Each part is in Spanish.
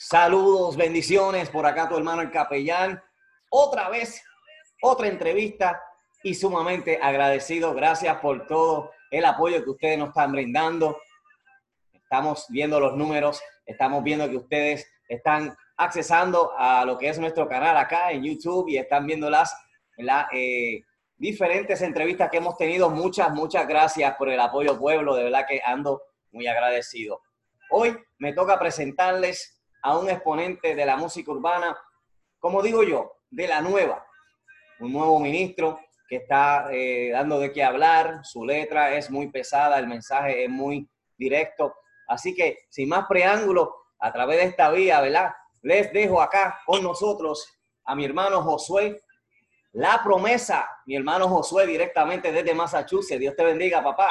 Saludos, bendiciones por acá tu hermano el capellán. Otra vez, otra entrevista y sumamente agradecido. Gracias por todo el apoyo que ustedes nos están brindando. Estamos viendo los números, estamos viendo que ustedes están accesando a lo que es nuestro canal acá en YouTube y están viendo las eh, diferentes entrevistas que hemos tenido. Muchas, muchas gracias por el apoyo pueblo. De verdad que ando muy agradecido. Hoy me toca presentarles a un exponente de la música urbana, como digo yo, de la nueva, un nuevo ministro que está eh, dando de qué hablar, su letra es muy pesada, el mensaje es muy directo, así que sin más preámbulo, a través de esta vía, ¿verdad? Les dejo acá con nosotros a mi hermano Josué, la promesa, mi hermano Josué directamente desde Massachusetts. Dios te bendiga, papá.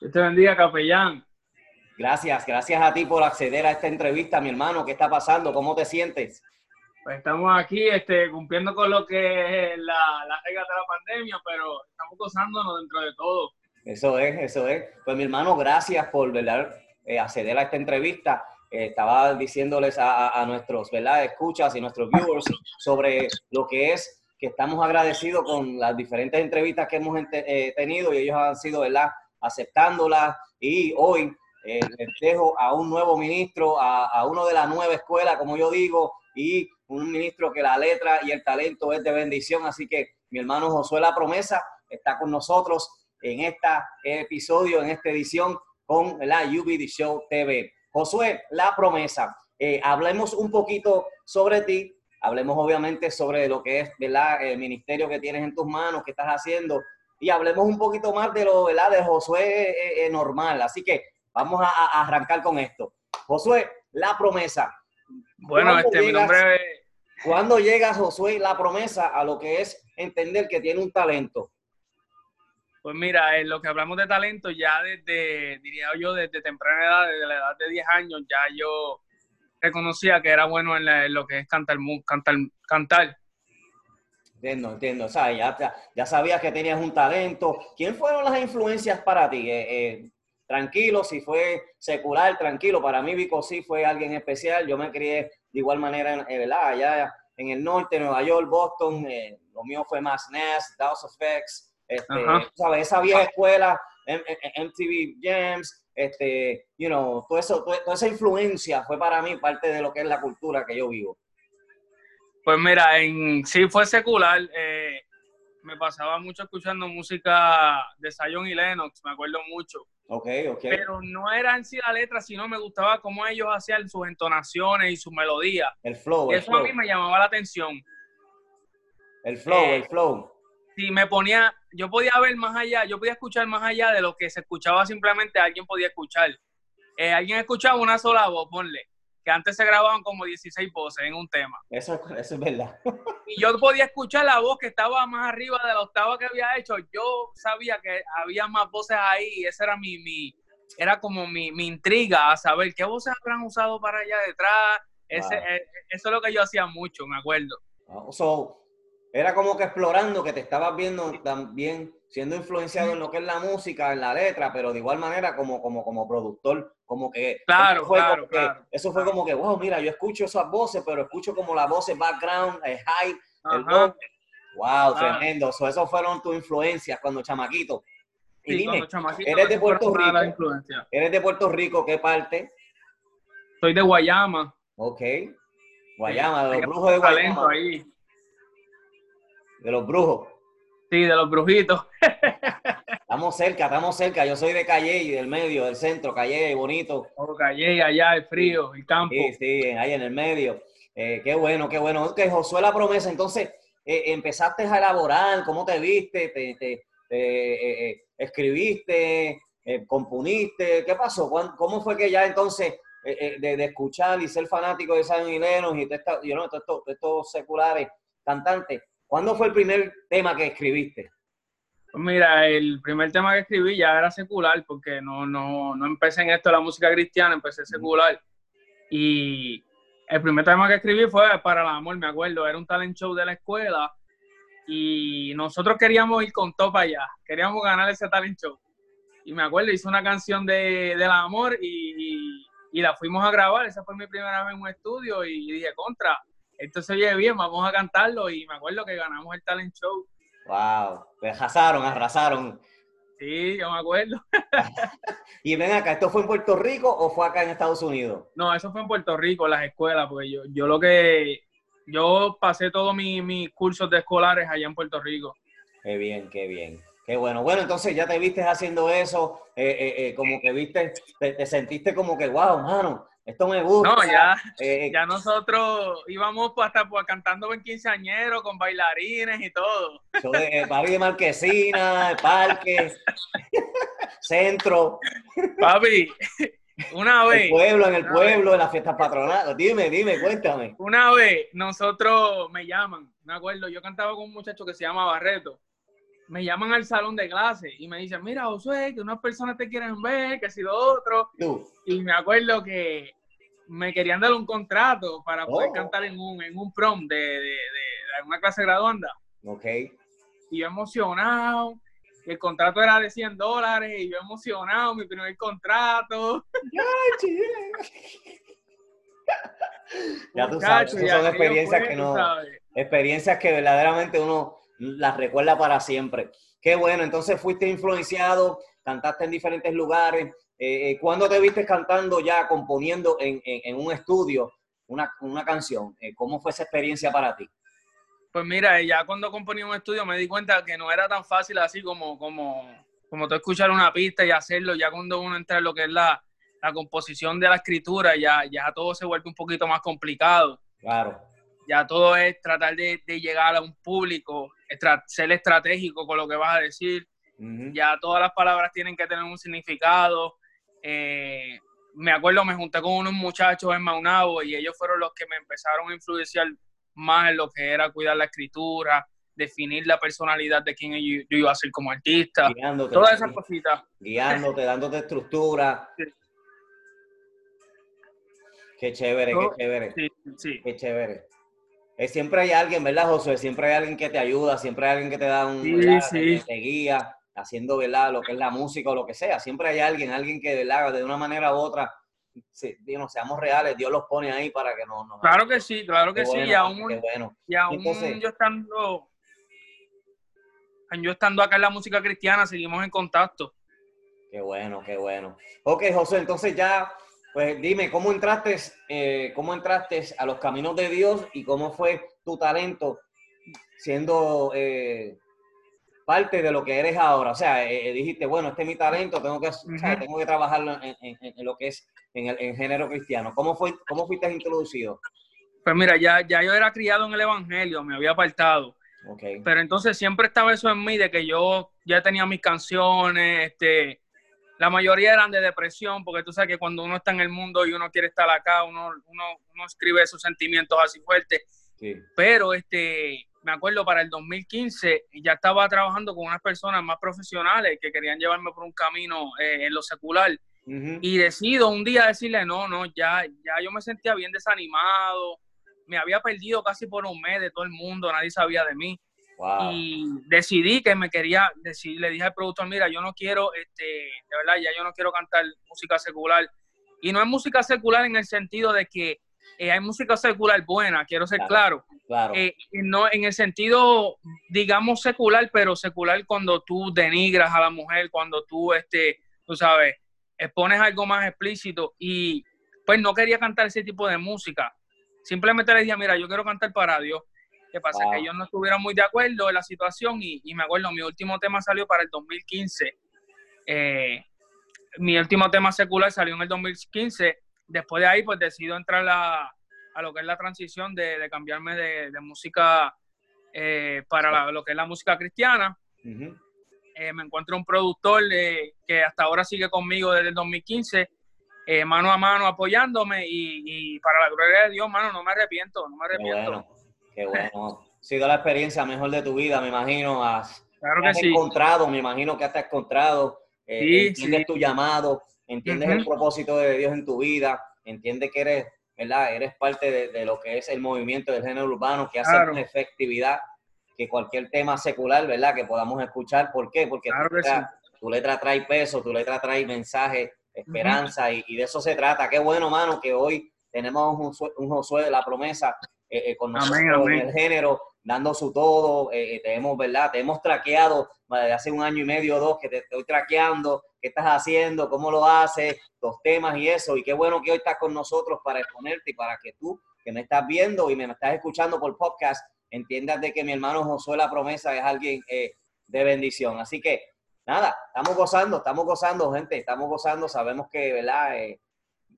Dios te bendiga, capellán. Gracias, gracias a ti por acceder a esta entrevista, mi hermano. ¿Qué está pasando? ¿Cómo te sientes? Pues estamos aquí este, cumpliendo con lo que es la, la regla de la pandemia, pero estamos gozándonos dentro de todo. Eso es, eso es. Pues mi hermano, gracias por ¿verdad? Eh, acceder a esta entrevista. Eh, estaba diciéndoles a, nuestros ¿verdad? escuchas y nuestros viewers sobre lo que es que estamos agradecidos con las diferentes entrevistas que hemos eh, tenido y ellos han sido ¿verdad? aceptándolas y hoy eh, les dejo a un nuevo ministro, a, uno de la nueva escuela, como yo digo, y un ministro que la letra y el talento es de bendición. Así que mi hermano Josué La Promesa está con nosotros en este episodio, en esta edición con la UBD Show TV. Josué La Promesa, eh, hablemos un poquito sobre ti, hablemos obviamente sobre lo que es ¿verdad? el ministerio que tienes en tus manos, que estás haciendo, y hablemos un poquito más de lo ¿verdad? de Josué eh, normal. Así que Vamos a, arrancar con esto. Josué, la promesa. Bueno, este, mi nombre es... ¿Cuándo llega Josué la promesa a lo que es entender que tiene un talento? Pues mira, en lo que hablamos de talento, ya desde, diría yo, desde temprana edad, desde la edad de 10 años, ya yo reconocía que era bueno en, lo que es cantar, cantar, cantar. Entiendo, entiendo. O sea, ya, ya, sabías que tenías un talento. ¿Quién fueron las influencias para ti? Eh, eh, tranquilo, si fue secular, tranquilo. Para mí Vico sí fue alguien especial. Yo me crié de igual manera, eh, ¿verdad? Allá en el norte, Nueva York, Boston. Eh, lo mío fue más Ness, House of X, este, ¿sabes? Esa vieja escuela, MTV Jams, este, you know, todo eso, toda esa influencia fue para mí parte de lo que es la cultura que yo vivo. Pues mira, en sí fue secular. Eh, me pasaba mucho escuchando música de Zion y Lennox, me acuerdo mucho. Ok, ok. Pero no era en sí la letra, sino me gustaba cómo ellos hacían sus entonaciones y sus melodías. El flow. Y eso a mí me llamaba la atención. El flow, el flow. Sí, me ponía, yo podía ver más allá, yo podía escuchar más allá de lo que se escuchaba simplemente alguien podía escuchar. Eh, alguien escuchaba una sola voz, ponle que antes se grababan como 16 voces en un tema. Eso, eso es verdad. Y yo podía escuchar la voz que estaba más arriba de la octava que había hecho. Yo sabía que había más voces ahí y esa era mi, mi era como mi, mi, intriga a saber qué voces habrán usado para allá detrás. Ese, eh, eso es lo que yo hacía mucho, me acuerdo. So, era como que explorando que te estabas viendo también siendo influenciado en lo que es la música, en la letra, pero de igual manera como, como, como productor, como que... Claro, fue claro, claro, Eso fue como que, wow, mira, yo escucho esas voces, pero escucho como las voces background, el high, el Wow, tremendo. So, esos fueron tus influencias cuando chamaquito. Y dime, eres de Puerto Rico. Eres de Puerto Rico, ¿qué parte? Soy de Guayama. Ok. Guayama, de los brujos de Guayama. Ahí. De los brujos. Sí, de los brujitos. estamos cerca, estamos cerca. Yo soy de Calle y del medio, del centro, Calle, bonito. Oh, Calle, allá, el frío, el campo. Sí, sí, ahí en el medio. Eh, qué bueno, qué bueno. Que Josué la promesa, entonces, eh, empezaste a elaborar, ¿cómo te viste? ¿Te, te, eh, escribiste? ¿Compuniste? ¿Qué pasó? ¿Cómo fue que ya entonces, de, escuchar y ser fanático de San Milenos y de estos seculares cantantes, ¿Cuándo fue el primer tema que escribiste? Pues mira, el primer tema que escribí ya era secular, porque no, no, no empecé en esto la música cristiana, empecé secular. Y el primer tema que escribí fue Para el Amor, me acuerdo, era un talent show de la escuela y nosotros queríamos ir con todo para allá, queríamos ganar ese talent show. Y me acuerdo, hice una canción de, del amor y, y la fuimos a grabar. Esa fue mi primera vez en un estudio y dije, contra, esto se oye bien, vamos a cantarlo. Y me acuerdo que ganamos el talent show. Wow, arrasaron, arrasaron. Sí, yo me acuerdo. y ven acá, ¿esto fue en Puerto Rico o fue acá en Estados Unidos? No, eso fue en Puerto Rico, las escuelas, porque yo, yo lo que, yo pasé todos mis cursos de escolares allá en Puerto Rico. Qué bien, qué bien. Qué bueno. Bueno, entonces ya te viste haciendo eso, eh, eh, eh, como que viste, te, sentiste como que, wow, mano, esto me gusta. No, ya, ya nosotros íbamos hasta pues, cantando en quinceañero con bailarines y todo. Yo de, de Marquesina, parque, centro. Papi, una vez. El pueblo, en el pueblo, en las fiestas patronales. Dime, dime, cuéntame. Una vez nosotros me llaman, me acuerdo, yo cantaba con un muchacho que se llama Barreto me llaman al salón de clase y me dicen, mira, Josué, que unas personas te quieren ver, que ha sido otro. Y me acuerdo que me querían dar un contrato para poder oh. cantar en un, en un prom de, de, de, una clase graduanda. Ok. Y yo emocionado. El contrato era de 100 dólares y yo emocionado, mi primer contrato. ya tú sabes, son experiencias que no, experiencias que verdaderamente uno las recuerda para siempre. Qué bueno, entonces fuiste influenciado, cantaste en diferentes lugares. Eh, eh, ¿Cuándo te viste cantando ya, componiendo en, un estudio una, canción? Eh, ¿Cómo fue esa experiencia para ti? Pues mira, ya cuando componía un estudio me di cuenta que no era tan fácil así como, como, como tú escuchar una pista y hacerlo. Ya cuando uno entra en lo que es la, composición de la escritura, ya, ya todo se vuelve un poquito más complicado. Claro. Ya todo es tratar de, de llegar a un público ser estratégico con lo que vas a decir. Ya todas las palabras tienen que tener un significado. Eh, me acuerdo, me junté con unos muchachos en Maunabo y ellos fueron los que me empezaron a influenciar más en lo que era cuidar la escritura, definir la personalidad de quién yo, iba a ser como artista. Guiándote, todas esas cositas. Guiándote, dándote estructura. Qué chévere, qué chévere. Sí, sí. Qué chévere siempre hay alguien, ¿verdad, José? Siempre hay alguien que te ayuda, siempre hay alguien que te da un, sí, te guía, haciendo, ¿verdad? Lo que es la música o lo que sea. Siempre hay alguien, alguien que, ¿verdad? De una manera u otra, sí, seamos reales, Dios los pone ahí para que no... claro que sí, claro que sí. y aún, y aún yo estando... Yo estando acá en la música cristiana, seguimos en contacto. Qué bueno, qué bueno. Ok, José, entonces ya pues dime, ¿cómo entraste, eh, ¿cómo entraste a los caminos de Dios y cómo fue tu talento siendo eh, parte de lo que eres ahora? O sea, eh, dijiste, bueno, este es mi talento, tengo que, tengo que trabajarlo en, lo que es en el género cristiano. ¿Cómo, fue, ¿Cómo fuiste introducido? Pues mira, ya, ya yo era criado en el Evangelio, me había apartado. Okay. Pero entonces siempre estaba eso en mí de que yo ya tenía mis canciones, este, la mayoría eran de depresión, porque tú sabes que cuando uno está en el mundo y uno quiere estar acá, uno, uno, uno escribe esos sentimientos así fuertes. Pero este, me acuerdo para el 2015 ya estaba trabajando con unas personas más profesionales que querían llevarme por un camino eh, en lo secular. Y decido un día decirle, no, no, ya, ya yo me sentía bien desanimado, me había perdido casi por un mes de todo el mundo, nadie sabía de mí. Y decidí que me quería, decir, le dije al productor, mira, yo no quiero, este, de verdad, ya yo no quiero cantar música secular. Y no es música secular en el sentido de que eh, hay música secular buena, quiero ser claro. claro. Eh, no en el sentido, digamos, secular, pero secular cuando tú denigras a la mujer, cuando tú, este, tú sabes, expones algo más explícito. Y pues no quería cantar ese tipo de música. Simplemente le dije, mira, yo quiero cantar para Dios. ¿Qué pasa? Que ellos no estuvieron muy de acuerdo en la situación y, me acuerdo, mi último tema salió para el 2015. Eh, mi último tema secular salió en el 2015. Después de ahí, pues decido entrar a, a lo que es la transición de, cambiarme de, música eh, para lo que es la música cristiana. Eh, me encuentro un productor que hasta ahora sigue conmigo desde el 2015, mano a mano apoyándome y, para la gloria de Dios, mano, no me arrepiento, no me arrepiento. Qué bueno. Ha sido la experiencia mejor de tu vida, me imagino. Has, claro que sí. encontrado, me imagino que has encontrado. Eh, entiendes tu llamado, entiendes el propósito de Dios en tu vida, entiendes que eres, ¿verdad? Eres parte de, lo que es el movimiento del género urbano, que hace una efectividad que cualquier tema secular, ¿verdad? Que podamos escuchar. ¿Por qué? Porque tu, letra, trae peso, tu letra trae mensaje esperanza, y, de eso se trata. Qué bueno, mano, que hoy tenemos un, Josué de la promesa eh, eh, con nosotros en el género, dando su todo. Eh, te hemos, ¿verdad? Te hemos traqueado desde hace un año y medio o dos que te estoy traqueando, qué estás haciendo, cómo lo haces, los temas y eso. Y qué bueno que hoy estás con nosotros para exponerte y para que tú, que me estás viendo y me estás escuchando por podcast, entiendas de que mi hermano Josué La Promesa es alguien de bendición. Así que, nada, estamos gozando, estamos gozando, gente, estamos gozando. Sabemos que, ¿verdad?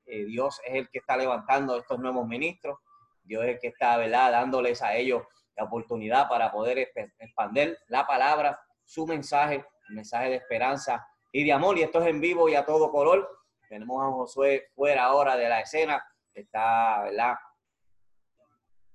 Dios es el que está levantando estos nuevos ministros. Dios es el que está, ¿verdad? Dándoles a ellos la oportunidad para poder expandir la palabra, su mensaje, el mensaje de esperanza y de amor. Y esto es en vivo y a todo color. Tenemos a Josué fuera ahora de la escena, está, ¿verdad?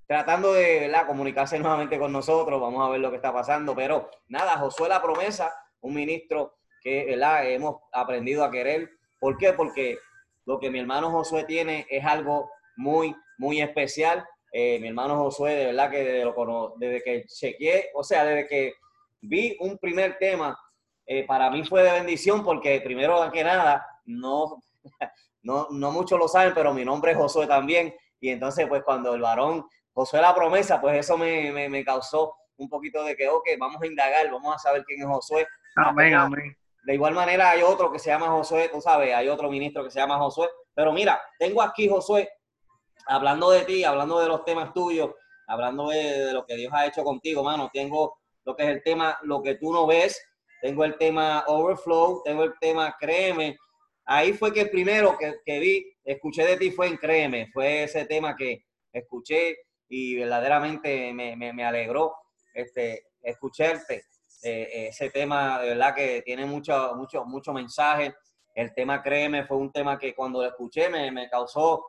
Tratando de ¿verdad? comunicarse nuevamente con nosotros. Vamos a ver lo que está pasando. Pero nada, Josué la promesa, un ministro que ¿verdad? hemos aprendido a querer. ¿Por qué? Porque lo que mi hermano Josué tiene es algo muy, muy especial eh, mi hermano Josué, de verdad que desde, lo, desde que chequeé, o sea, desde que vi un primer tema, eh, para mí fue de bendición porque primero que nada, no, no, no muchos lo saben, pero mi nombre es Josué también. Y entonces, pues cuando el varón Josué la promesa, pues eso me, me, me causó un poquito de que, ok, vamos a indagar, vamos a saber quién es Josué. Amén, amén. De igual manera hay otro que se llama Josué, tú sabes, hay otro ministro que se llama Josué. Pero mira, tengo aquí Josué hablando de ti, hablando de los temas tuyos, hablando de, lo que Dios ha hecho contigo, mano, tengo lo que es el tema, lo que tú no ves, tengo el tema Overflow, tengo el tema Créeme. Ahí fue que el primero que, vi, escuché de ti fue en Créeme, fue ese tema que escuché y verdaderamente me, alegró este, escucharte. Eh, ese tema de verdad que tiene mucho, mucho, mucho mensaje. El tema Créeme fue un tema que cuando lo escuché me, me causó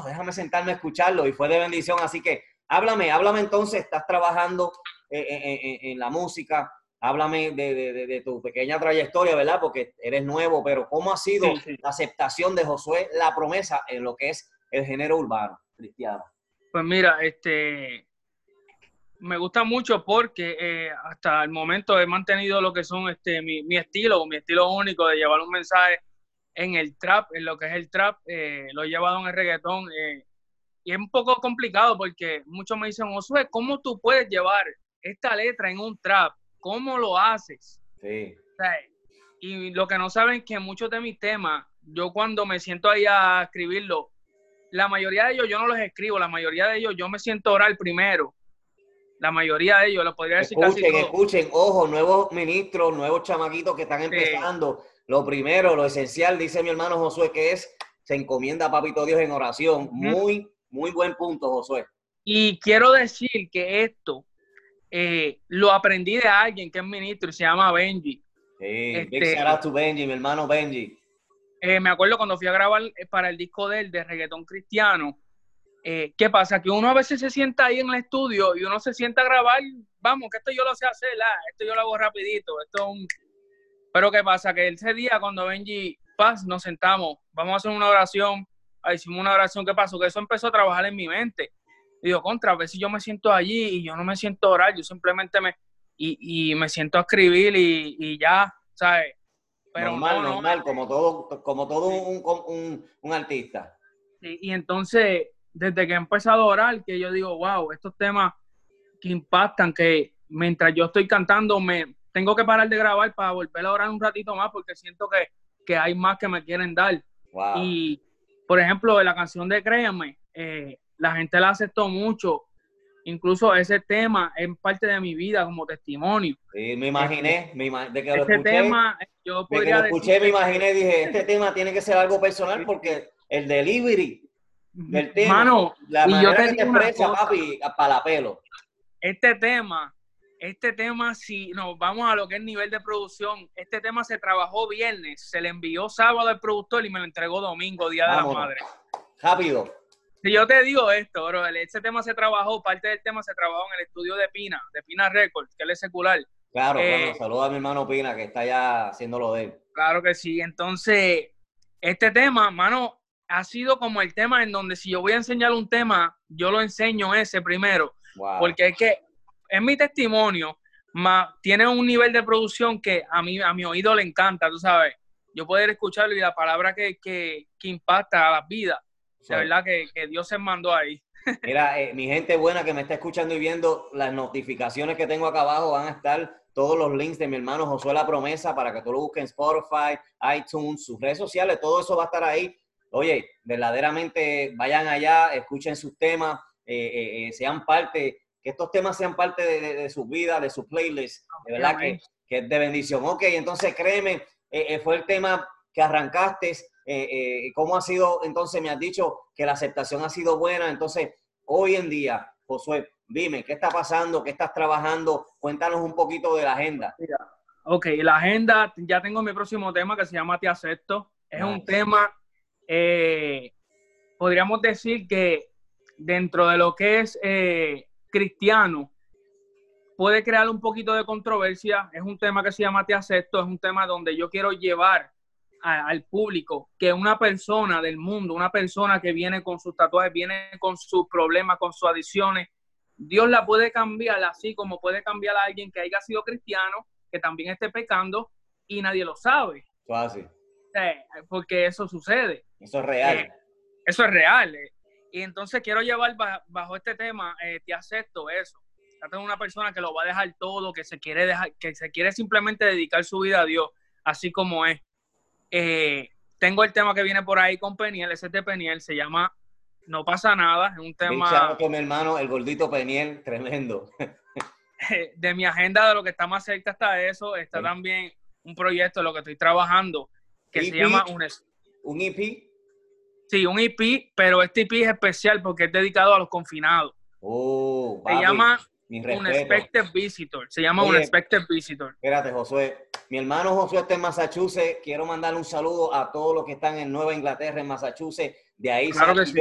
déjame sentarme a escucharlo y fue de bendición. Así que háblame, háblame entonces, estás trabajando eh, eh, eh, en, la música, háblame de, tu pequeña trayectoria, ¿verdad? Porque eres nuevo, pero ¿cómo ha sido la aceptación de Josué la promesa en lo que es el género urbano cristiano? Pues mira, este, me gusta mucho porque hasta el momento he mantenido lo que son este, mi, mi estilo, mi estilo único de llevar un mensaje en el trap, en lo que es el trap, eh, lo he llevado en el reggaetón. Eh, y es un poco complicado porque muchos me dicen, Josué, ¿cómo tú puedes llevar esta letra en un trap? ¿Cómo lo haces? Sí. y lo que no saben es que muchos de mis temas, yo cuando me siento ahí a escribirlo, la mayoría de ellos yo no los escribo, la mayoría de ellos yo me siento a orar primero. La mayoría de ellos, lo podría decir escuchen, casi Escuchen, ojo, nuevos ministros, nuevos chamaquitos que están empezando. Lo primero, lo esencial, dice mi hermano Josué, que es, se encomienda a Papito Dios en oración. Muy, muy buen punto, Josué. Y quiero decir que esto eh, lo aprendí de alguien que es ministro y se llama Benji. Sí, este, big shout Benji, mi hermano Benji. Eh, me acuerdo cuando fui a grabar eh, para el disco de él, de reggaetón cristiano, ¿qué pasa? Que uno a veces se sienta ahí en el estudio y uno se sienta a grabar, vamos, que esto yo lo sé hacer, esto yo lo hago rapidito, esto es un, pero ¿qué pasa? Que ese día cuando Benji Paz nos sentamos, vamos a hacer una oración, hicimos una oración, ¿qué pasó? Que eso empezó a trabajar en mi mente. Y digo, contra, a ver si yo me siento allí y yo no me siento a orar, yo simplemente me, y, me siento a escribir y, ya, ¿sabes? Pero normal, normal, como todo, como todo un, un, artista. y entonces, desde que he empezado a orar, que yo digo, wow, estos temas que impactan, que mientras yo estoy cantando me, tengo que parar de grabar para volver a orar un ratito más porque siento que, hay más que me quieren dar. Y, por ejemplo, de la canción de Créanme, eh, la gente la aceptó mucho. Incluso ese tema es parte de mi vida como testimonio. Sí, me imaginé, me de que lo escuché, tema, yo podría de que lo escuché, me imaginé, dije, este tema tiene que ser algo personal porque el delivery del tema, la manera yo te que te expresa, papi, para la pelo. Este tema este tema, si nos vamos a lo que es nivel de producción, este tema se trabajó viernes, se le envió sábado al productor y me lo entregó domingo, Día de la Madre. Rápido. Si yo te digo esto, bro, este tema se trabajó, parte del tema se trabajó en el estudio de Pina, de Pina Records, que él es secular. Claro, eh, saluda a mi hermano Pina, que está ya haciéndolo de él. Claro que sí. Entonces, este tema, mano, ha sido como el tema en donde si yo voy a enseñar un tema, yo lo enseño ese primero. Porque es que es mi testimonio, más tiene un nivel de producción que a mí, a mi oído le encanta, tú sabes. yo poder escucharlo y la palabra que, que, que impacta a las vidas. De verdad que, que, Dios se mandó ahí. Mira, eh, mi gente buena que me está escuchando y viendo, las notificaciones que tengo acá abajo van a estar todos los links de mi hermano Josué La Promesa para que tú lo busques en Spotify, iTunes, sus redes sociales, todo eso va a estar ahí. Oye, verdaderamente vayan allá, escuchen sus temas, eh, eh, sean parte, que estos temas sean parte de, de, su vida, de su playlist, de verdad que, que, es de bendición. Ok, entonces créeme, fue el tema que arrancaste, ¿cómo ha sido? Entonces me has dicho que la aceptación ha sido buena, entonces hoy en día, Josué, dime, ¿qué está pasando? ¿Qué estás trabajando? Cuéntanos un poquito de la agenda. Ok, la agenda, ya tengo mi próximo tema que se llama Te acepto. Es nice. un tema, eh, podríamos decir que dentro de lo que es eh, cristiano, puede crear un poquito de controversia. Es un tema que se llama Te acepto, es un tema donde yo quiero llevar a, al público que una persona del mundo, una persona que viene con sus tatuajes, viene con sus problemas, con sus adicciones, Dios la puede cambiar así como puede cambiar a alguien que haya sido cristiano, que también esté pecando y nadie lo sabe. Fácil. Eh, porque eso sucede. Eso es real. Eh, eso es real. Eh. Y entonces quiero llevar bajo, este tema, eh, te acepto eso. Trata de una persona que lo va a dejar todo, que se quiere dejar, que se quiere simplemente dedicar su vida a Dios, así como es. tengo el tema que viene por ahí con Peniel, ese de Peniel se llama no pasa nada, es un tema... con mi hermano, el gordito Peniel, tremendo. De mi agenda, de lo que está más cerca está eso, está sí. también un proyecto de lo que estoy trabajando, que EP, se llama un... ¿Un EP? Sí, un EP, pero este EP es especial porque es dedicado a los confinados. Oh, se llama Unexpected Visitor. Se llama Oye, Unexpected Visitor. Espérate, Josué. Mi hermano Josué está en Massachusetts. Quiero mandarle un saludo a todos los que están en Nueva Inglaterra, en Massachusetts. De ahí claro que sí.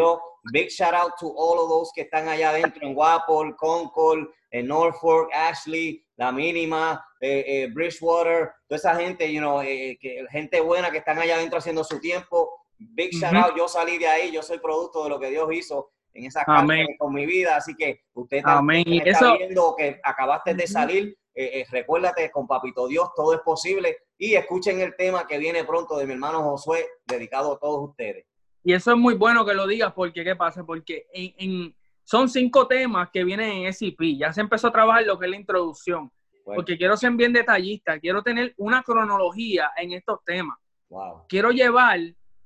Big shout out to all of those que están allá adentro en Wapol, Concord, en Norfolk, Ashley, La Mínima, eh, eh, Bridgewater, toda esa gente, you know, eh, que, gente buena que están allá adentro haciendo su tiempo. Big shout uh -huh. out, yo salí de ahí, yo soy producto de lo que Dios hizo en esa casa con mi vida, así que usted también está Eso... viendo que acabaste de salir, eh, recuérdate con Papito Dios, todo es posible y escuchen el tema que viene pronto de mi hermano Josué, dedicado a todos ustedes. Y eso es muy bueno que lo digas, porque ¿qué pasa? Porque en, en, son cinco temas que vienen en SCP. Ya se empezó a trabajar lo que es la introducción. Bueno. Porque quiero ser bien detallista, quiero tener una cronología en estos temas. Wow. Quiero llevar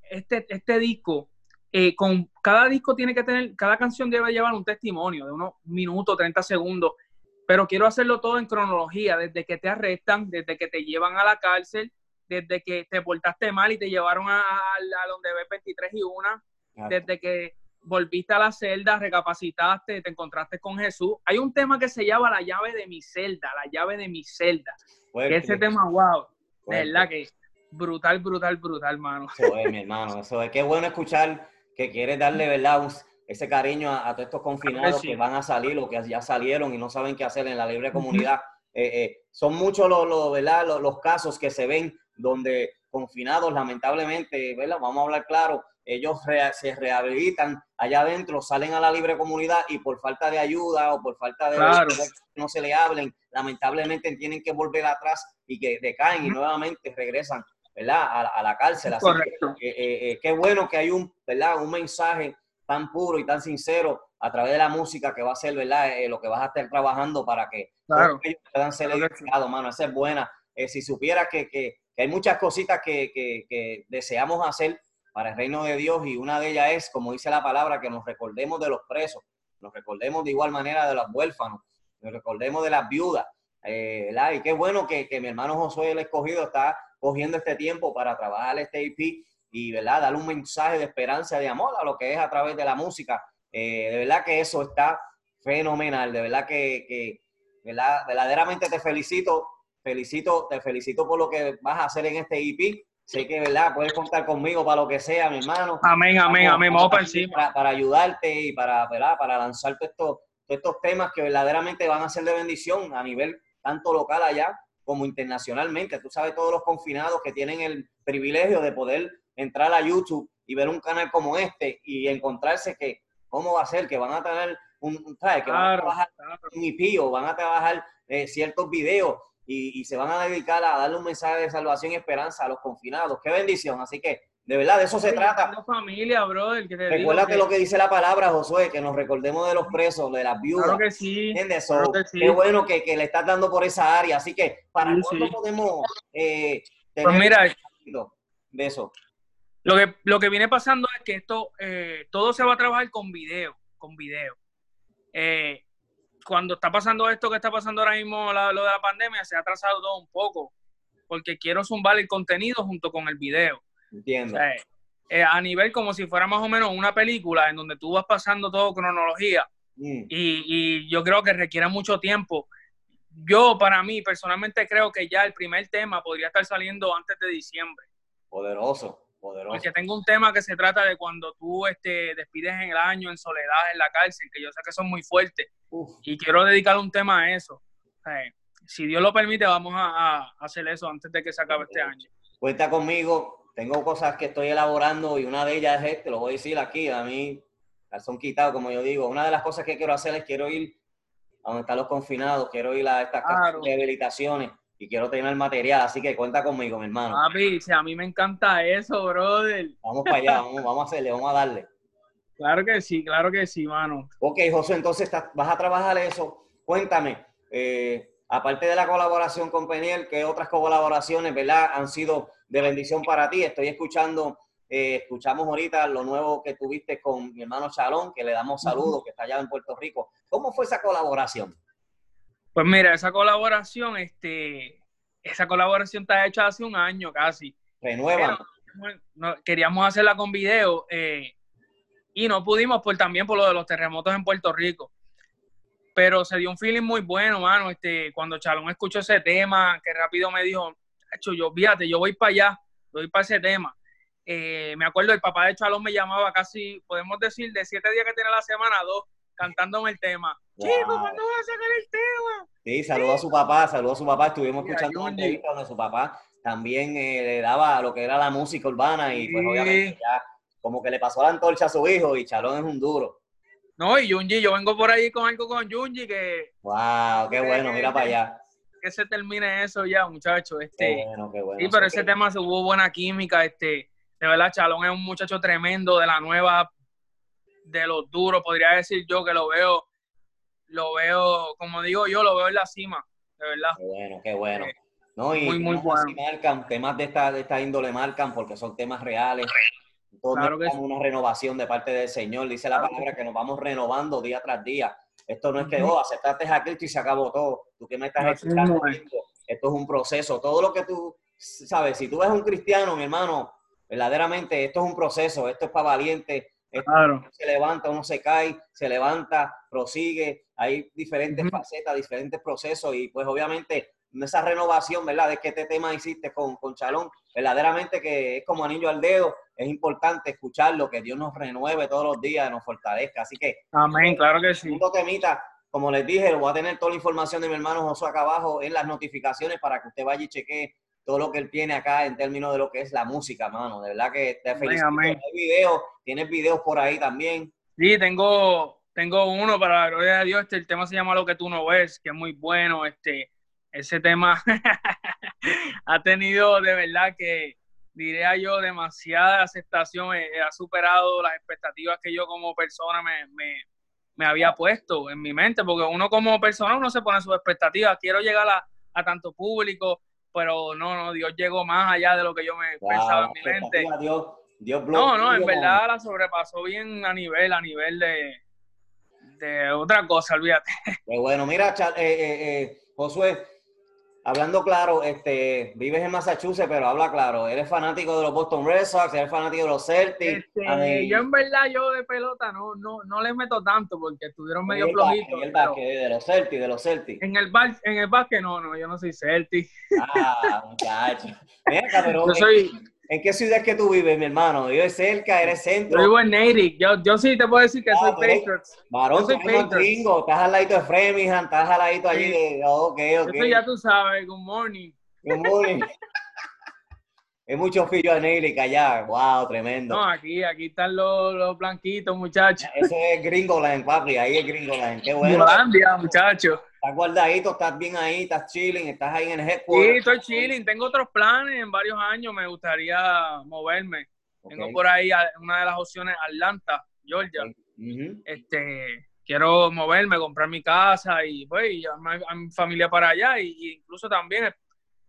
este, este disco, eh, con cada disco tiene que tener, cada canción debe llevar un testimonio de unos minutos, 30 segundos, pero quiero hacerlo todo en cronología, desde que te arrestan, desde que te llevan a la cárcel, desde que te portaste mal y te llevaron a, a, a donde ves 23 y 1, claro. desde que volviste a la celda, recapacitaste, te encontraste con Jesús. Hay un tema que se llama la llave de mi celda, la llave de mi celda. Ese tema, wow, de verdad que brutal, brutal, brutal, hermano. Eso es, mi hermano, eso es. Qué bueno escuchar que quieres darle, ¿verdad? Un, ese cariño a, a, todos estos confinados sí. que van a salir o que ya salieron y no saben qué hacer en la libre comunidad. Eh, eh, son muchos los, los, ¿verdad? Los, los casos que se ven donde confinados, lamentablemente, ¿verdad? Vamos a hablar claro, ellos re se rehabilitan allá adentro, salen a la libre comunidad y por falta de ayuda o por falta de claro. que no se le hablen, lamentablemente tienen que volver atrás y que decaen y nuevamente regresan, ¿verdad? A, a la cárcel. Así Correcto. que, eh, eh, qué bueno que hay un, ¿verdad? Un mensaje tan puro y tan sincero a través de la música que va a ser, ¿verdad? Eh, lo que vas a estar trabajando para que claro. ellos puedan ser edificados, mano. Esa es buena. Eh, si supieras que, que, que, hay muchas cositas que, que, deseamos hacer para el reino de Dios y una de ellas es, como dice la palabra, que nos recordemos de los presos, nos recordemos de igual manera de los huérfanos, nos recordemos de las viudas. Eh, y qué bueno que, que, mi hermano Josué el escogido está cogiendo este tiempo para trabajar este IP y ¿verdad? dar un mensaje de esperanza, de amor a lo que es a través de la música. Eh, de verdad que eso está fenomenal, de verdad que, que ¿verdad? verdaderamente te felicito felicito, te felicito por lo que vas a hacer en este EP. Sé que, ¿verdad? Puedes contar conmigo para lo que sea, mi hermano. Amén, amén, amén. Vamos para encima. Para, para, ayudarte y para, ¿verdad? Para lanzar todos estos, todos estos temas que verdaderamente van a ser de bendición a nivel tanto local allá como internacionalmente. Tú sabes, todos los confinados que tienen el privilegio de poder entrar a YouTube y ver un canal como este y encontrarse que, ¿cómo va a ser? Que van a tener un, ¿sabes? Que claro, van a trabajar claro. un EP o van a trabajar eh, ciertos videos y, se van a dedicar a darle un mensaje de salvación y esperanza a los confinados. Qué bendición. Así que, de verdad, de eso se trata. familia, brother. Que Recuérdate lo que dice la palabra, Josué, que nos recordemos de los presos, de las viudas. Claro que sí. Qué bueno que, le estás dando por esa área. Así que, ¿para cuándo podemos eh, tener pues mira, de eso? Lo que, lo que viene pasando es que esto, eh, todo se va a trabajar con video, con video. Eh, cuando está pasando esto que está pasando ahora mismo, lo de la pandemia, se ha atrasado todo un poco, porque quiero zumbar el contenido junto con el video. Entiendo. Eh, a nivel como si fuera más o menos una película en donde tú vas pasando todo cronología mm. y, y, yo creo que requiere mucho tiempo. Yo, para mí, personalmente creo que ya el primer tema podría estar saliendo antes de diciembre. Poderoso. Porque tengo un tema que se trata de cuando tú este, despides en el año en soledad en la cárcel, que yo sé que son muy fuertes. Y quiero dedicar un tema a eso. si Dios lo permite, vamos a, hacer eso antes de que se acabe este año. Cuenta conmigo. Tengo cosas que estoy elaborando y una de ellas es este, lo voy a decir aquí, a mí, son quitado, como yo digo. Una de las cosas que quiero hacer es quiero ir a donde están los confinados, quiero ir a estas claro. rehabilitaciones y quiero tener el material, así que cuenta conmigo, mi hermano. Papi, a mí me encanta eso, brother. Vamos para allá, vamos, a hacerle, vamos a darle. Claro que sí, claro que sí, mano. Ok, José, entonces vas a trabajar eso. Cuéntame, eh, aparte de la colaboración con Peniel, ¿qué otras colaboraciones, verdad, han sido de bendición para ti? Estoy escuchando, eh, escuchamos ahorita lo nuevo que tuviste con mi hermano Chalón, que le damos saludos, que está allá en Puerto Rico. ¿Cómo fue esa colaboración? Pues mira, esa colaboración, este, esa colaboración está hecha hace un año casi. Renueva. queríamos hacerla con video eh, y no pudimos por también por lo de los terremotos en Puerto Rico. Pero se dio un feeling muy bueno, mano. Este, cuando Chalón escuchó ese tema, que rápido me dijo, hecho, yo fíjate, yo voy para allá, voy para ese tema. Eh, me acuerdo, el papá de Chalón me llamaba casi, podemos decir, de siete días que tiene la semana, dos, cantándome el tema. Chico, ¿cuándo vas a sacar el tema? Sí, saludó a su papá, saludó a su papá. Estuvimos escuchando un entrevista donde su papá también eh, le daba lo que era la música urbana y pues obviamente ya como que le pasó la antorcha a su hijo y Chalón es un duro. No, y Junji, yo vengo por ahí con algo con Junji que... Wow, qué bueno, mira para allá. Que se termine eso ya, muchachos. Este, qué bueno, qué bueno. Sí, pero ese tema se hubo buena química, este, de verdad, Chalón es un muchacho tremendo de la nueva de los duros, podría decir yo que lo veo, lo veo, como digo yo, lo veo en la cima, de verdad. Qué bueno, qué bueno. Eh, no, y muy, muy bueno. marcan, temas de esta, de esta índole marcan porque son temas reales. Claro que una renovación de parte del Señor. Dice la palabra que nos vamos renovando día tras día. Esto no es que, oh, aceptaste a Cristo y se acabó todo. Tú que me estás escuchando, esto es un proceso. Todo lo que tú, sabes, si tú ves un cristiano, mi hermano, verdaderamente esto es un proceso, esto es para valientes, se levanta, uno se cae, se levanta, prosigue, hay diferentes facetas, diferentes procesos y pues obviamente esa renovación, ¿verdad? De que este tema hiciste con, con Chalón, verdaderamente que es como anillo al dedo, es importante escucharlo, que Dios nos renueve todos los días, nos fortalezca. Así que... Amén, claro que sí. temita, como les dije, voy a tener toda la información de mi hermano Josué acá abajo en las notificaciones para que usted vaya y chequee todo lo que él tiene acá en términos de lo que es la música, mano. De verdad que te felicito. Tienes videos, tienes videos por ahí también. Sí, tengo, tengo uno para la gloria de Dios. Este, el tema se llama Lo que tú no ves, que es muy bueno. Este, ese tema ha tenido de verdad que diría yo demasiada aceptación. Eh, ha superado las expectativas que yo como persona me, me, me, había puesto en mi mente, porque uno como persona uno se pone sus expectativas. Quiero llegar a, a tanto público, pero no, no, Dios llegó más allá de lo que yo me pensaba en mi mente. no, no, en verdad la sobrepasó bien a nivel, a nivel de, de otra cosa, olvídate. Pues bueno, mira, eh, eh, eh, Josué, hablando claro, este, vives en Massachusetts, pero habla claro. Eres fanático de los Boston Red Sox, eres fanático de los Celtics. Este, yo en verdad, yo de pelota no, no, no le meto tanto porque estuvieron medio flojitos. En el básquet, de los Celtics, de los Celtics. En el, en el básquet no, no, yo no soy Celtic. Ah, muchacho. Mira, pero, yo soy... ¿En qué ciudad es que tú vives, mi hermano? ¿Vives cerca? ¿Eres centro? Yo vivo en Natick. Yo, yo sí te puedo decir que ah, soy Patriots. Varón, soy Patriots. Estás al ladito de Framingham, estás al ladito allí de... Ok, ok. Eso ya tú sabes. Good morning. Good morning. Es mucho fillo anélica allá. Wow, tremendo. No, aquí, aquí están los, los blanquitos, muchachos. Eso es Gringoland, papi. Ahí es Gringoland. Qué bueno. Holandia, muchachos. Estás guardadito, estás bien ahí, estás chilling, estás ahí en el Sí, headquarters. estoy chilling. Tengo otros planes en varios años. Me gustaría moverme. Tengo por ahí una de las opciones Atlanta, Georgia. Este, quiero moverme, comprar mi casa y pues y llevar a mi familia para allá y, y incluso también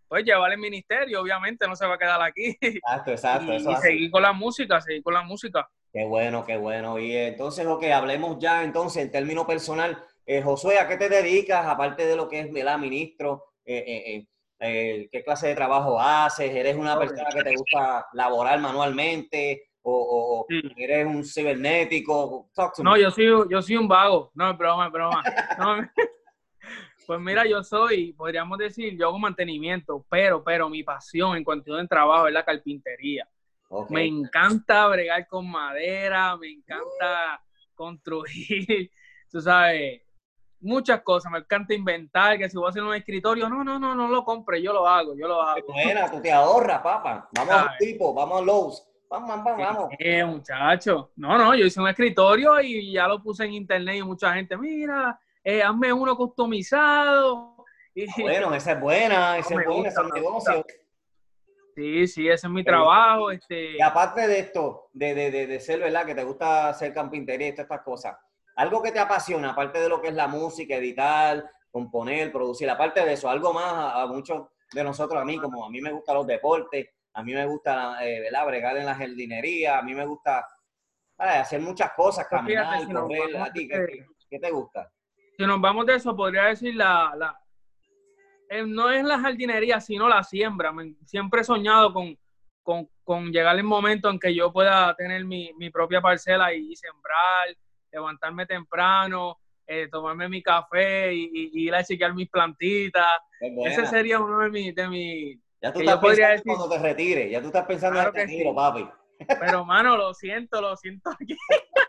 pues llevar el ministerio, obviamente no se va a quedar aquí. Exacto, exacto. y, eso y seguir con la música, seguir con la música. Qué bueno, qué bueno. Y entonces, lo que hablemos ya, entonces, en términos personal, eh, Josué, ¿a qué te dedicas? Aparte de lo que es, ¿verdad? Ministro, eh, eh, eh, eh, ¿qué clase de trabajo haces? ¿Eres una persona que te gusta laborar manualmente? ¿O, o- Sí. eres un cibernético? No, yo soy, yo soy un vago, no es broma, es broma. No, pues mira, yo soy, podríamos decir, yo hago mantenimiento, pero, pero mi pasión en cuanto de trabajo es la carpintería. Me encanta bregar con madera, me encanta construir, tú sabes, muchas cosas. Me encanta inventar, que si voy a hacer un escritorio, no, no, no, no lo compre, yo lo hago, yo lo Qué hago. buena, tú te ahorras, papá. Vamos a Ay. tipo, vamos a Lowe's. Vamos, vamos, vamos. Eh, muchacho. No, no, yo hice un escritorio y ya lo puse en internet y mucha gente, mira, eh, hazme uno customizado. Y, Bueno, esa es buena, esa es buena, ese es negocio. Sí, sí, ese es mi trabajo. Este, Y aparte de esto, de, de, de, de ser, ¿verdad? Que te gusta hacer carpintería y todas estas cosas, algo que te apasiona, aparte de lo que es la música, editar, componer, producir, aparte de eso, algo más a, a muchos de nosotros, a mí, como a mí me gustan los deportes, a mí me gusta, eh, ¿verdad? Bregar en la jardinería, a mí me gusta hacer muchas cosas, Pues fíjate, caminar, si nos correr, a ti, de- ¿qué, qué- qué te gusta? Si nos vamos de eso, podría decir la, la eh, no es la jardinería, sino la siembra. Me- siempre he soñado con, con, con llegar el momento en que yo pueda tener mi, mi propia parcela y, sembrar, levantarme temprano, eh, tomarme mi café y, ir a chequear mis plantitas. Es buena. Ese sería uno de mis, de mis, ya tú estás pensando decir- cuando te retires, ya tú estás pensando Claro en el que retiro, sí. papi. pero mano, lo siento, lo siento aquí.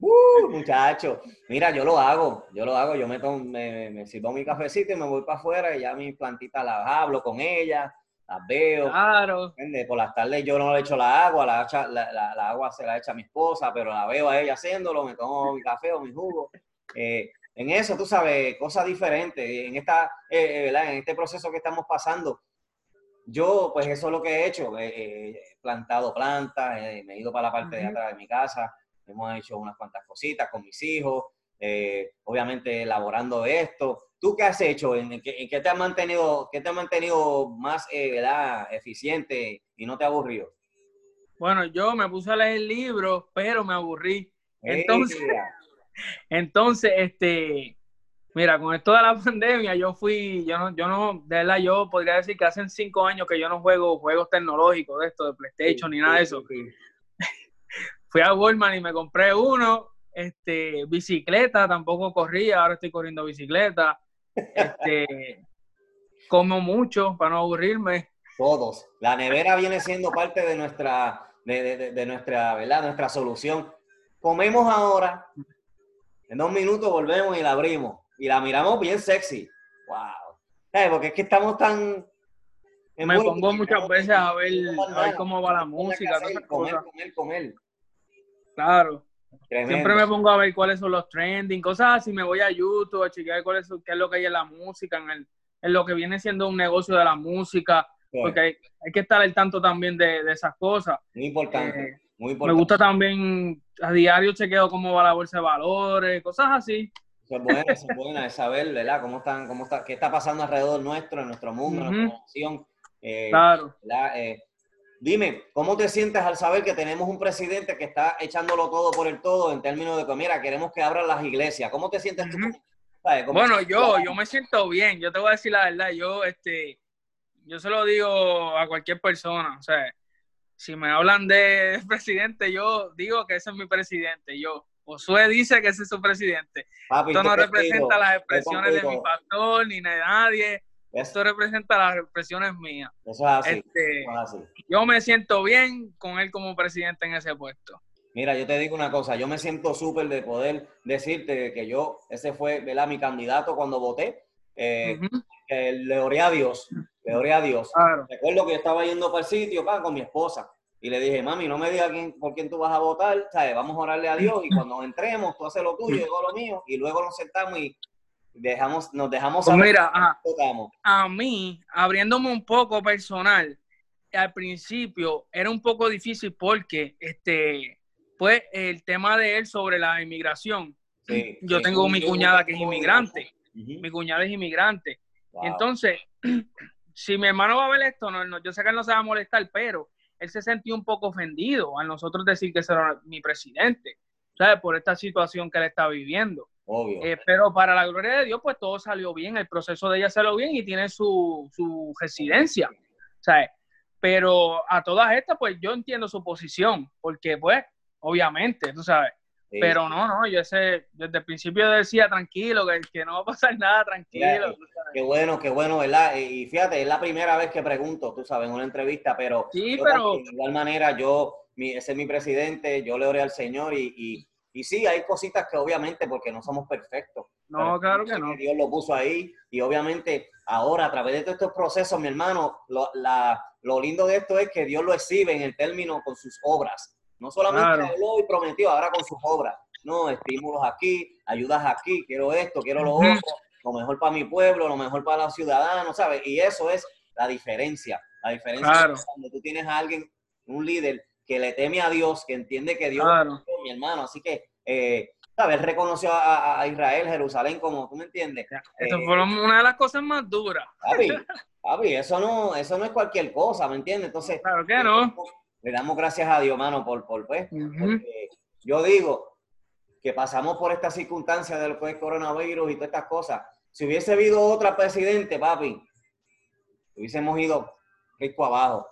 Uh, muchacho, mira, yo lo hago, yo lo hago, yo me, tomo, me, me- sirvo mi cafecito y me voy para afuera y ya mis plantitas las hablo con ellas, las veo. Claro. ¿entiendes? Por las tardes yo no le echo la agua, la, la, la- la agua se la echa mi esposa, pero la veo a ella haciéndolo, me tomo mi café o mi jugo. Eh, en eso, tú sabes, cosas diferentes. En, esta, eh, eh, ¿verdad? en este proceso que estamos pasando, yo, pues eso es lo que he hecho. he plantado plantas, eh, me he ido para la parte de atrás de mi casa, hemos hecho unas cuantas cositas con mis hijos, eh, obviamente elaborando esto. ¿Tú qué has hecho? ¿En qué, en qué te has mantenido, qué te ha mantenido más eh, eficiente y no te ha aburrido? Bueno, yo me puse a leer libros, pero me aburrí. Entonces, Entonces, este, mira, con esto de la pandemia, yo fui, yo no, yo no, de verdad, yo podría decir que hace cinco años que yo no juego juegos tecnológicos de esto, de PlayStation, ni nada de eso. sí. Fui a Walmart y me compré uno, este, bicicleta, tampoco corría, ahora estoy corriendo bicicleta. Este, como mucho para no aburrirme. Todos. La nevera viene siendo parte de nuestra, de, de- de- nuestra, ¿verdad? Nuestra solución. Comemos ahora, en dos minutos volvemos y la abrimos. Y la miramos bien sexy. Wow. ¿Sabes? Porque es que estamos tan... Me pongo muchas veces a ver, a cómo va la música, hacer, Comer, comer, comer. Claro. Tremendo. Siempre me pongo a ver cuáles son los trending, cosas así, me voy a YouTube a chequear cuál es, qué es lo que hay en la música, en, el, en lo que viene siendo un negocio de la música, Sí, porque hay, hay que estar al tanto también de, de esas cosas. Muy importante. Eh, muy Me importante. gusta también a diario chequeo cómo va la bolsa de valores, cosas así. Eso es bueno, eso es bueno, es saber, ¿verdad? Cómo están, cómo está, qué está pasando alrededor nuestro, en nuestro mundo, en nuestra nación. Eh, Claro. ¿verdad? Eh, dime, ¿cómo te sientes al saber que tenemos un presidente que está echándolo todo por el todo en términos de que, mira, queremos que abran las iglesias? ¿Cómo te sientes tú? Bueno, yo, yo me siento bien, yo te voy a decir la verdad, yo, este, yo se lo digo a cualquier persona, o sea, si me hablan de presidente, yo digo que ese es mi presidente, yo, Josué dice que ese es su presidente. Papi, Esto no representa las expresiones de mi pastor ni de nadie, esto representa las expresiones mías. Eso es así. Este, eso es así. yo me siento bien con él como presidente en ese puesto. Mira, yo te digo una cosa, yo me siento súper de poder decirte que yo, ese fue, ¿verdad? Mi candidato cuando voté. eh, le oré a Dios, le oré a Dios. Recuerdo que yo estaba yendo para el sitio pa, con mi esposa y le dije, mami, no me digas quién, por quién tú vas a votar, ¿sabes? Vamos a orarle a Dios y cuando entremos, tú haces lo tuyo, yo hago lo mío y luego nos sentamos y dejamos, nos dejamos pues mira, a, mí, abriéndome un poco personal, al principio era un poco difícil porque este pues el tema de él sobre la inmigración. yo tengo mi cuñada que es inmigrante. Mi cuñada es inmigrante. Entonces, si mi hermano va a ver esto, no, yo sé que él no se va a molestar, pero él se sentía un poco ofendido a nosotros decir que será mi presidente, ¿sabes? Por esta situación que él está viviendo. Obvio. Eh, pero para la gloria de Dios, pues todo salió bien, el proceso de ella salió bien y tiene su, su residencia, ¿sabes? Pero a todas estas, pues yo entiendo su posición, porque pues, obviamente, tú sabes, pero no, no, yo ese, desde el principio decía tranquilo, que, que no va a pasar nada, tranquilo. qué bueno, qué bueno, ¿verdad? Y fíjate, es la primera vez que pregunto, tú sabes, en una entrevista, pero, sí, pero... de igual manera yo, mi, ese es mi presidente, yo le oré al Señor y, y, y, sí, hay cositas que obviamente, porque no somos perfectos. No, claro que no. Dios lo puso ahí y obviamente ahora a través de todos estos procesos, mi hermano, lo, la, lo lindo de esto es que Dios lo exhibe en el término con sus obras. No solamente habló y prometió, ahora con sus obras. No, estímulos aquí, ayudas aquí, quiero esto, quiero lo otro, lo mejor para mi pueblo, lo mejor para los ciudadanos, ¿sabes? Y eso es la diferencia. La diferencia es cuando tú tienes a alguien, un líder, que le teme a Dios, que entiende que Dios mi hermano. Así que, eh, ¿sabes? Reconoció a, Israel, Jerusalén, como tú me entiendes. Eso eh, fue una de las cosas más duras. Papi, eso no, eso no es cualquier cosa, ¿me entiendes? Entonces, claro que no le damos gracias a Dios, mano, por, por pues, yo digo que pasamos por esta circunstancia del pues, coronavirus y todas estas cosas. Si hubiese habido otra presidente, papi, hubiésemos ido rico abajo.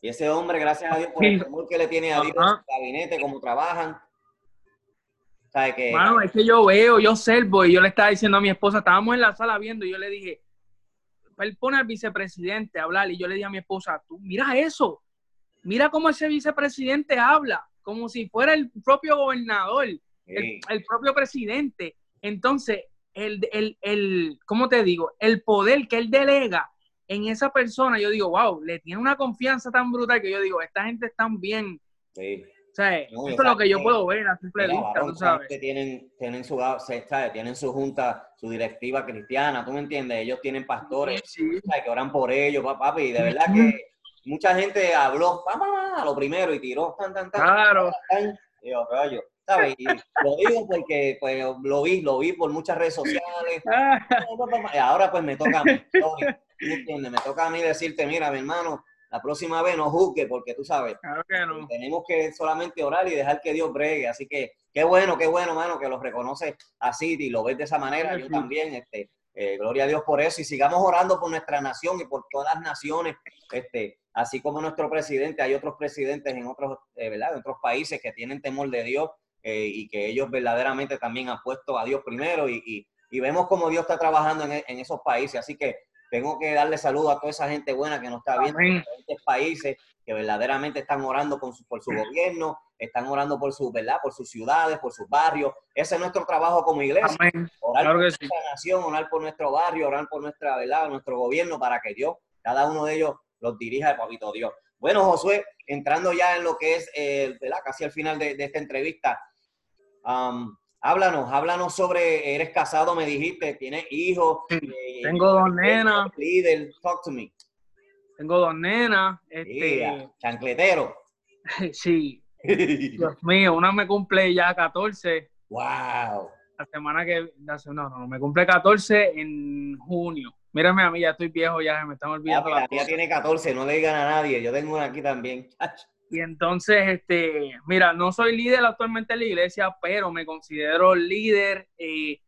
Y ese hombre, gracias a Dios por el amor que le tiene a Dios, su gabinete, cómo trabajan. ¿Sabe que, Mano, es que yo veo, yo observo, y yo le estaba diciendo a mi esposa, estábamos en la sala viendo, y yo le dije, él pone al vicepresidente a hablar, y yo le dije a mi esposa, tú mira eso, Mira cómo ese vicepresidente habla, como si fuera el propio gobernador, el, propio presidente. Entonces, el, el, el, ¿cómo te digo? El poder que él delega en esa persona, yo digo, wow, le tiene una confianza tan brutal que yo digo, esta gente está bien. Sí. O sea, eso es lo que yo puedo ver a simple vista, tú sabes. Que tienen, tienen, su, tienen su junta, su directiva cristiana, ¿tú me entiendes? Ellos tienen pastores que oran por ellos, papi, y de verdad que mucha gente habló a lo primero y tiró tan, tan, tan. Claro. y yo, rayo, ¿sabes? Y lo digo porque pues, lo vi, lo vi por muchas redes sociales. y ahora pues me toca a mí. Me toca a mí decirte, mira, mi hermano, la próxima vez no juzgue porque tú sabes. Claro que no. Tenemos que solamente orar y dejar que Dios bregue. Así que qué bueno, qué bueno, hermano, que lo reconoce así y lo ves de esa manera. Yo también, este, eh, gloria a Dios por eso. Y sigamos orando por nuestra nación y por todas las naciones. Este, así como nuestro presidente, hay otros presidentes en otros, eh, ¿verdad? En otros países que tienen temor de Dios eh, y que ellos verdaderamente también han puesto a Dios primero y, vemos cómo Dios está trabajando en, esos países. Así que tengo que darle saludo a toda esa gente buena que nos está viendo en diferentes países que verdaderamente están orando por su gobierno, están orando por su, ¿verdad? Por sus ciudades, por sus barrios. Ese es nuestro trabajo como iglesia. Orar por nuestra nación, orar por nuestro barrio, orar por nuestra, ¿verdad? Nuestro gobierno para que Dios, cada uno de ellos los dirija el papito Dios. Bueno, Josué, entrando ya en lo que es, eh, ¿verdad? Casi al final de, esta entrevista, háblanos, háblanos sobre, eres casado, me dijiste, tienes hijos. Eh, tengo dos nenas. Líder, talk to me. Tengo dos nenas. Este... chancletero. sí. Dios mío, una me cumple ya 14. Wow. La semana que, no, no, no, me cumple 14 en junio. Mírame a mí, ya estoy viejo, ya me están olvidando. Ya, la tiene 14, no le digan a nadie. Yo tengo una aquí también. Y entonces, este, mira, no soy líder actualmente en la iglesia, pero me considero líder eh,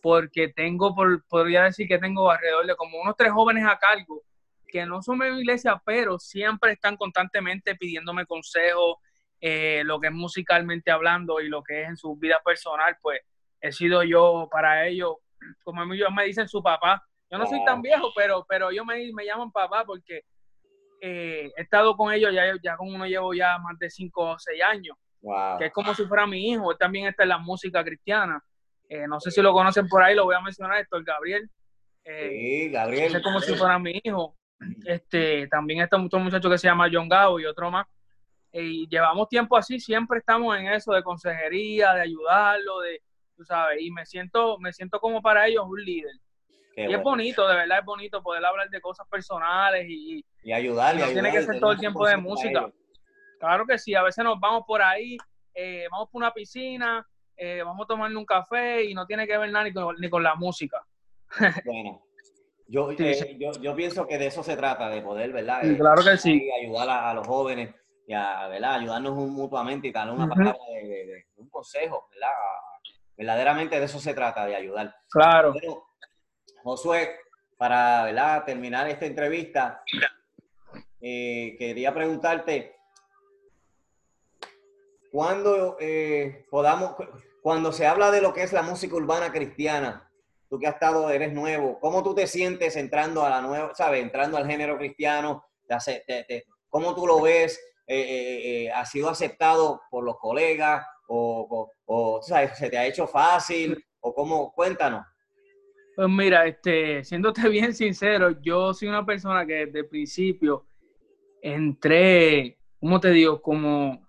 porque tengo, por, podría decir que tengo alrededor de como unos tres jóvenes a cargo que no son de mi iglesia, pero siempre están constantemente pidiéndome consejos, eh, lo que es musicalmente hablando y lo que es en su vida personal, pues he sido yo para ellos, como ellos me dicen su papá, yo no soy tan viejo, pero, pero ellos me, me llaman papá porque eh, he estado con ellos, ya, ya con uno llevo ya más de 5 o 6 años, que es como si fuera mi hijo, él también está en la música cristiana. Eh, no sé si lo conocen por ahí, lo voy a mencionar, esto el Gabriel. Eh, sí, Gabriel. Es como si fuera mi hijo. Este, también está otro muchacho que se llama John Gao y otro más. Y llevamos tiempo así, siempre estamos en eso de consejería, de ayudarlo, de, tú sabes, y me siento, me siento como para ellos un líder. Y es bonito, de verdad es bonito poder hablar de cosas personales y, y ayudarle. No tiene que ser todo el tiempo de música. Claro que sí, a veces nos vamos por ahí, eh, vamos por una piscina, eh, vamos a tomarle un café y no tiene que ver nada ni con, ni con la música. Bueno, yo, eh, yo, yo, pienso que de eso se trata, de poder, ¿verdad? claro que sí. Ayudar a, los jóvenes y a, ¿verdad? Ayudarnos mutuamente y darle una palabra de, un consejo, ¿verdad? Verdaderamente de eso se trata, de ayudar. Claro. Josué, para terminar esta entrevista, eh, quería preguntarte, cuando eh, podamos, cuando se habla de lo que es la música urbana cristiana, tú que has estado, eres nuevo, ¿cómo tú te sientes entrando a la nueva, sabes, entrando al género cristiano? ¿Cómo tú lo ves? Eh, ¿Ha sido aceptado por los colegas? ¿O, se te ha hecho fácil? ¿O cómo? Cuéntanos. Pues mira, este, siéndote bien sincero, yo soy una persona que desde el principio entré, ¿cómo te digo? Como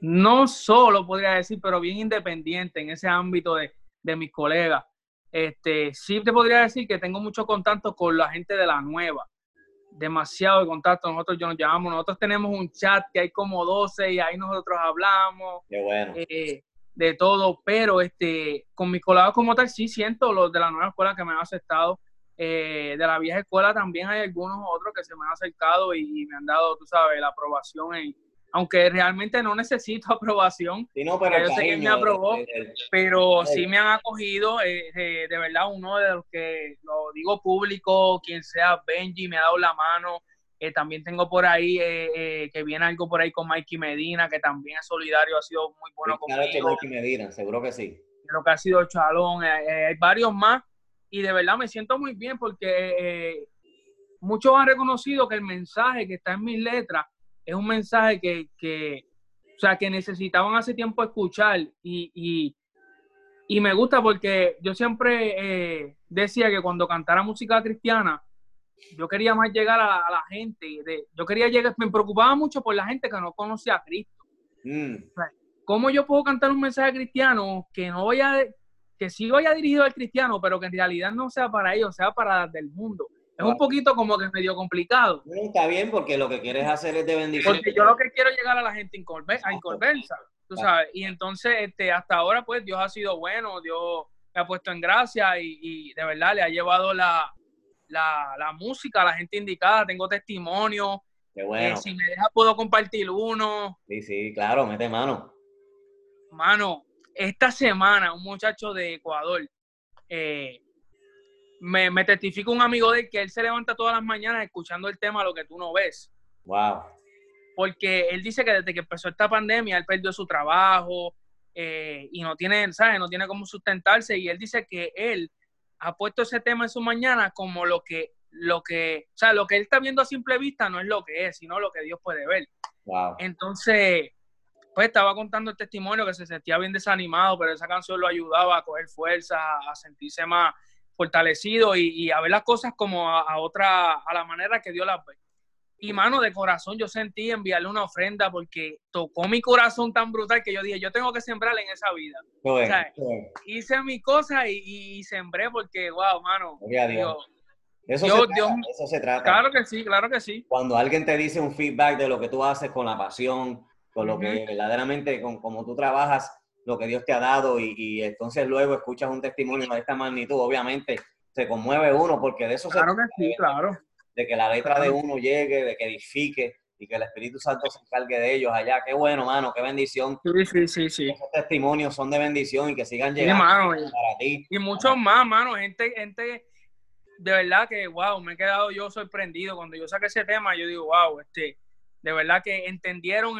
no solo podría decir, pero bien independiente en ese ámbito de, mis colegas. Este, sí te podría decir que tengo mucho contacto con la gente de la nueva. Demasiado de contacto. Nosotros yo nos llamamos, nosotros tenemos un chat que hay como 12 y ahí nosotros hablamos. Eh, de todo, pero este, con mis colegas como tal, sí siento los de la nueva escuela que me han aceptado. Eh, de la vieja escuela también hay algunos otros que se me han acercado y me han dado, tú sabes, la aprobación en, aunque realmente no necesito aprobación. pero yo sé que me aprobó, pero sí me han acogido, eh, de verdad, uno de los que, lo digo público, quien sea Benji, me ha dado la mano. Eh, también tengo por ahí eh, que viene algo por ahí con Mikey Medina, que también es solidario, ha sido muy bueno conmigo. Mikey Medina, seguro que sí. Lo que ha sido Chalón, hay varios más, y de verdad me siento muy bien porque muchos han reconocido que el mensaje que está en mis letras es un mensaje que, que, o sea, que necesitaban hace tiempo escuchar y, y, me gusta porque yo siempre eh, decía que cuando cantara música cristiana, yo quería más llegar a, la gente, de, yo quería llegar, me preocupaba mucho por la gente que no conocía a Cristo. Mm. ¿Cómo yo puedo cantar un mensaje cristiano que no vaya, que sí vaya dirigido al cristiano, pero que en realidad no sea para ellos, sea para el mundo? Es un poquito como que medio complicado. Está bien porque lo que quieres hacer es de bendición. Porque yo lo que quiero es llegar a la gente a inconversa, tú sabes. Y entonces, este, hasta ahora, pues, Dios ha sido bueno, Dios me ha puesto en gracia y, de verdad le ha llevado la, música a la gente indicada. Tengo testimonio. Qué bueno. Eh, si me deja, puedo compartir uno. Sí, sí, claro, mete mano. Mano, esta semana un muchacho de Ecuador eh, me, me testifica un amigo de él que él se levanta todas las mañanas escuchando el tema Lo que tú no ves. Wow. Porque él dice que desde que empezó esta pandemia, él perdió su trabajo eh, y no tiene, ¿sabes? No tiene cómo sustentarse. Y él dice que él ha puesto ese tema en su mañana como lo que, lo que, o sea, lo que él está viendo a simple vista no es lo que es, sino lo que Dios puede ver. Wow. Entonces, pues estaba contando el testimonio que se sentía bien desanimado, pero esa canción lo ayudaba a coger fuerza, a sentirse más, fortalecido y, a ver las cosas como a, otra, a la manera que Dios las ve. Y mano, de corazón yo sentí enviarle una ofrenda porque tocó mi corazón tan brutal que yo dije, yo tengo que sembrar en esa vida. Hice mi cosa y, sembré porque, wow, mano. Eso, se trata, eso se trata. Claro que sí, claro que sí. Cuando alguien te dice un feedback de lo que tú haces con la pasión, con lo que verdaderamente, con como tú trabajas, lo que Dios te ha dado y, entonces luego escuchas un testimonio de esta magnitud, obviamente se conmueve uno porque de eso se trata. Que sí, claro. De que la letra de uno llegue, de que edifique y que el Espíritu Santo se encargue de ellos allá. Qué bueno, mano, qué bendición. Sí, sí, sí, sí. Esos testimonios son de bendición y que sigan llegando para ti. Y muchos más, mano, gente, gente de verdad que, wow, me he quedado yo sorprendido. Cuando yo saqué ese tema, yo digo, wow, este, de verdad que entendieron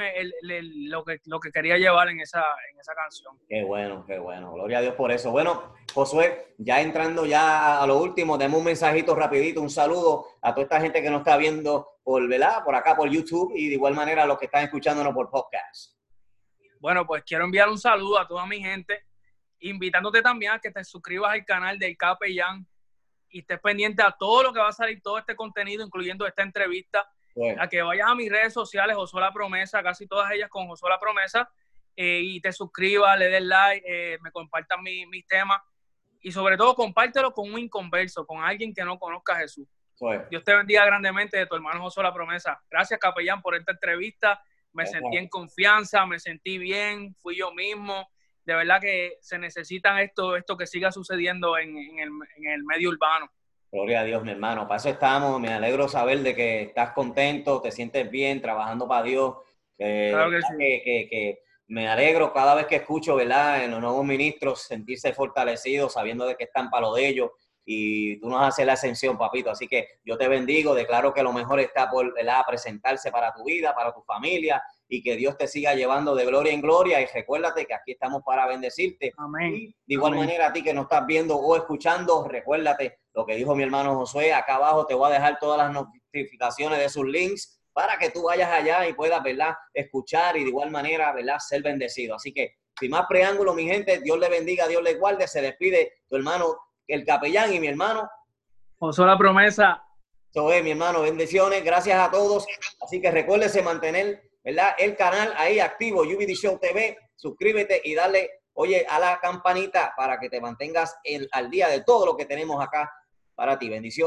lo, que, lo que quería llevar en esa, en esa canción. Qué bueno, qué bueno. Gloria a Dios por eso. Bueno, Josué, ya entrando ya a lo último, demos un mensajito rapidito, un saludo a toda esta gente que nos está viendo por, ¿verdad? por acá por YouTube y de igual manera a los que están escuchándonos por podcast. Bueno, pues quiero enviar un saludo a toda mi gente, invitándote también a que te suscribas al canal del Capellán y estés pendiente a todo lo que va a salir, todo este contenido, incluyendo esta entrevista. A que vayas a mis redes sociales, La Promesa, casi todas ellas con La Promesa, eh, y te suscribas, le des like, eh, me compartan mis temas y sobre todo compártelo con un inconverso, con alguien que no conozca a Jesús. Dios te bendiga grandemente de tu hermano José La Promesa. Gracias, capellán, por esta entrevista. Me sentí en confianza, me sentí bien, fui yo mismo. De verdad que se necesita esto, esto que siga sucediendo en, el, medio urbano. Gloria a Dios, mi hermano. Para eso estamos. Me alegro saber de que estás contento, te sientes bien, trabajando para Dios. claro que, sí. que, me alegro cada vez que escucho, ¿verdad? En los nuevos ministros sentirse fortalecidos, sabiendo de que están para lo de ellos y tú nos haces la ascensión, papito. Así que yo te bendigo, declaro que lo mejor está por ¿verdad? presentarse para tu vida, para tu familia y que Dios te siga llevando de gloria en gloria. Y recuérdate que aquí estamos para bendecirte. Amén. Y de igual manera, a ti que nos estás viendo o escuchando, recuérdate lo que dijo mi hermano Josué. Acá abajo te voy a dejar todas las notificaciones de sus links para que tú vayas allá y puedas, ¿verdad? Escuchar y de igual manera, ¿verdad? Ser bendecido. Así que, sin más preámbulo, mi gente, Dios le bendiga, Dios le guarde. Se despide tu hermano el capellán y mi hermano. José la promesa. Eso es, mi hermano, bendiciones, gracias a todos. Así que recuérdese mantener ¿verdad? el canal ahí activo, Show TV. Suscríbete y dale, oye, a la campanita para que te mantengas el, al día de todo lo que tenemos acá para ti. Bendiciones.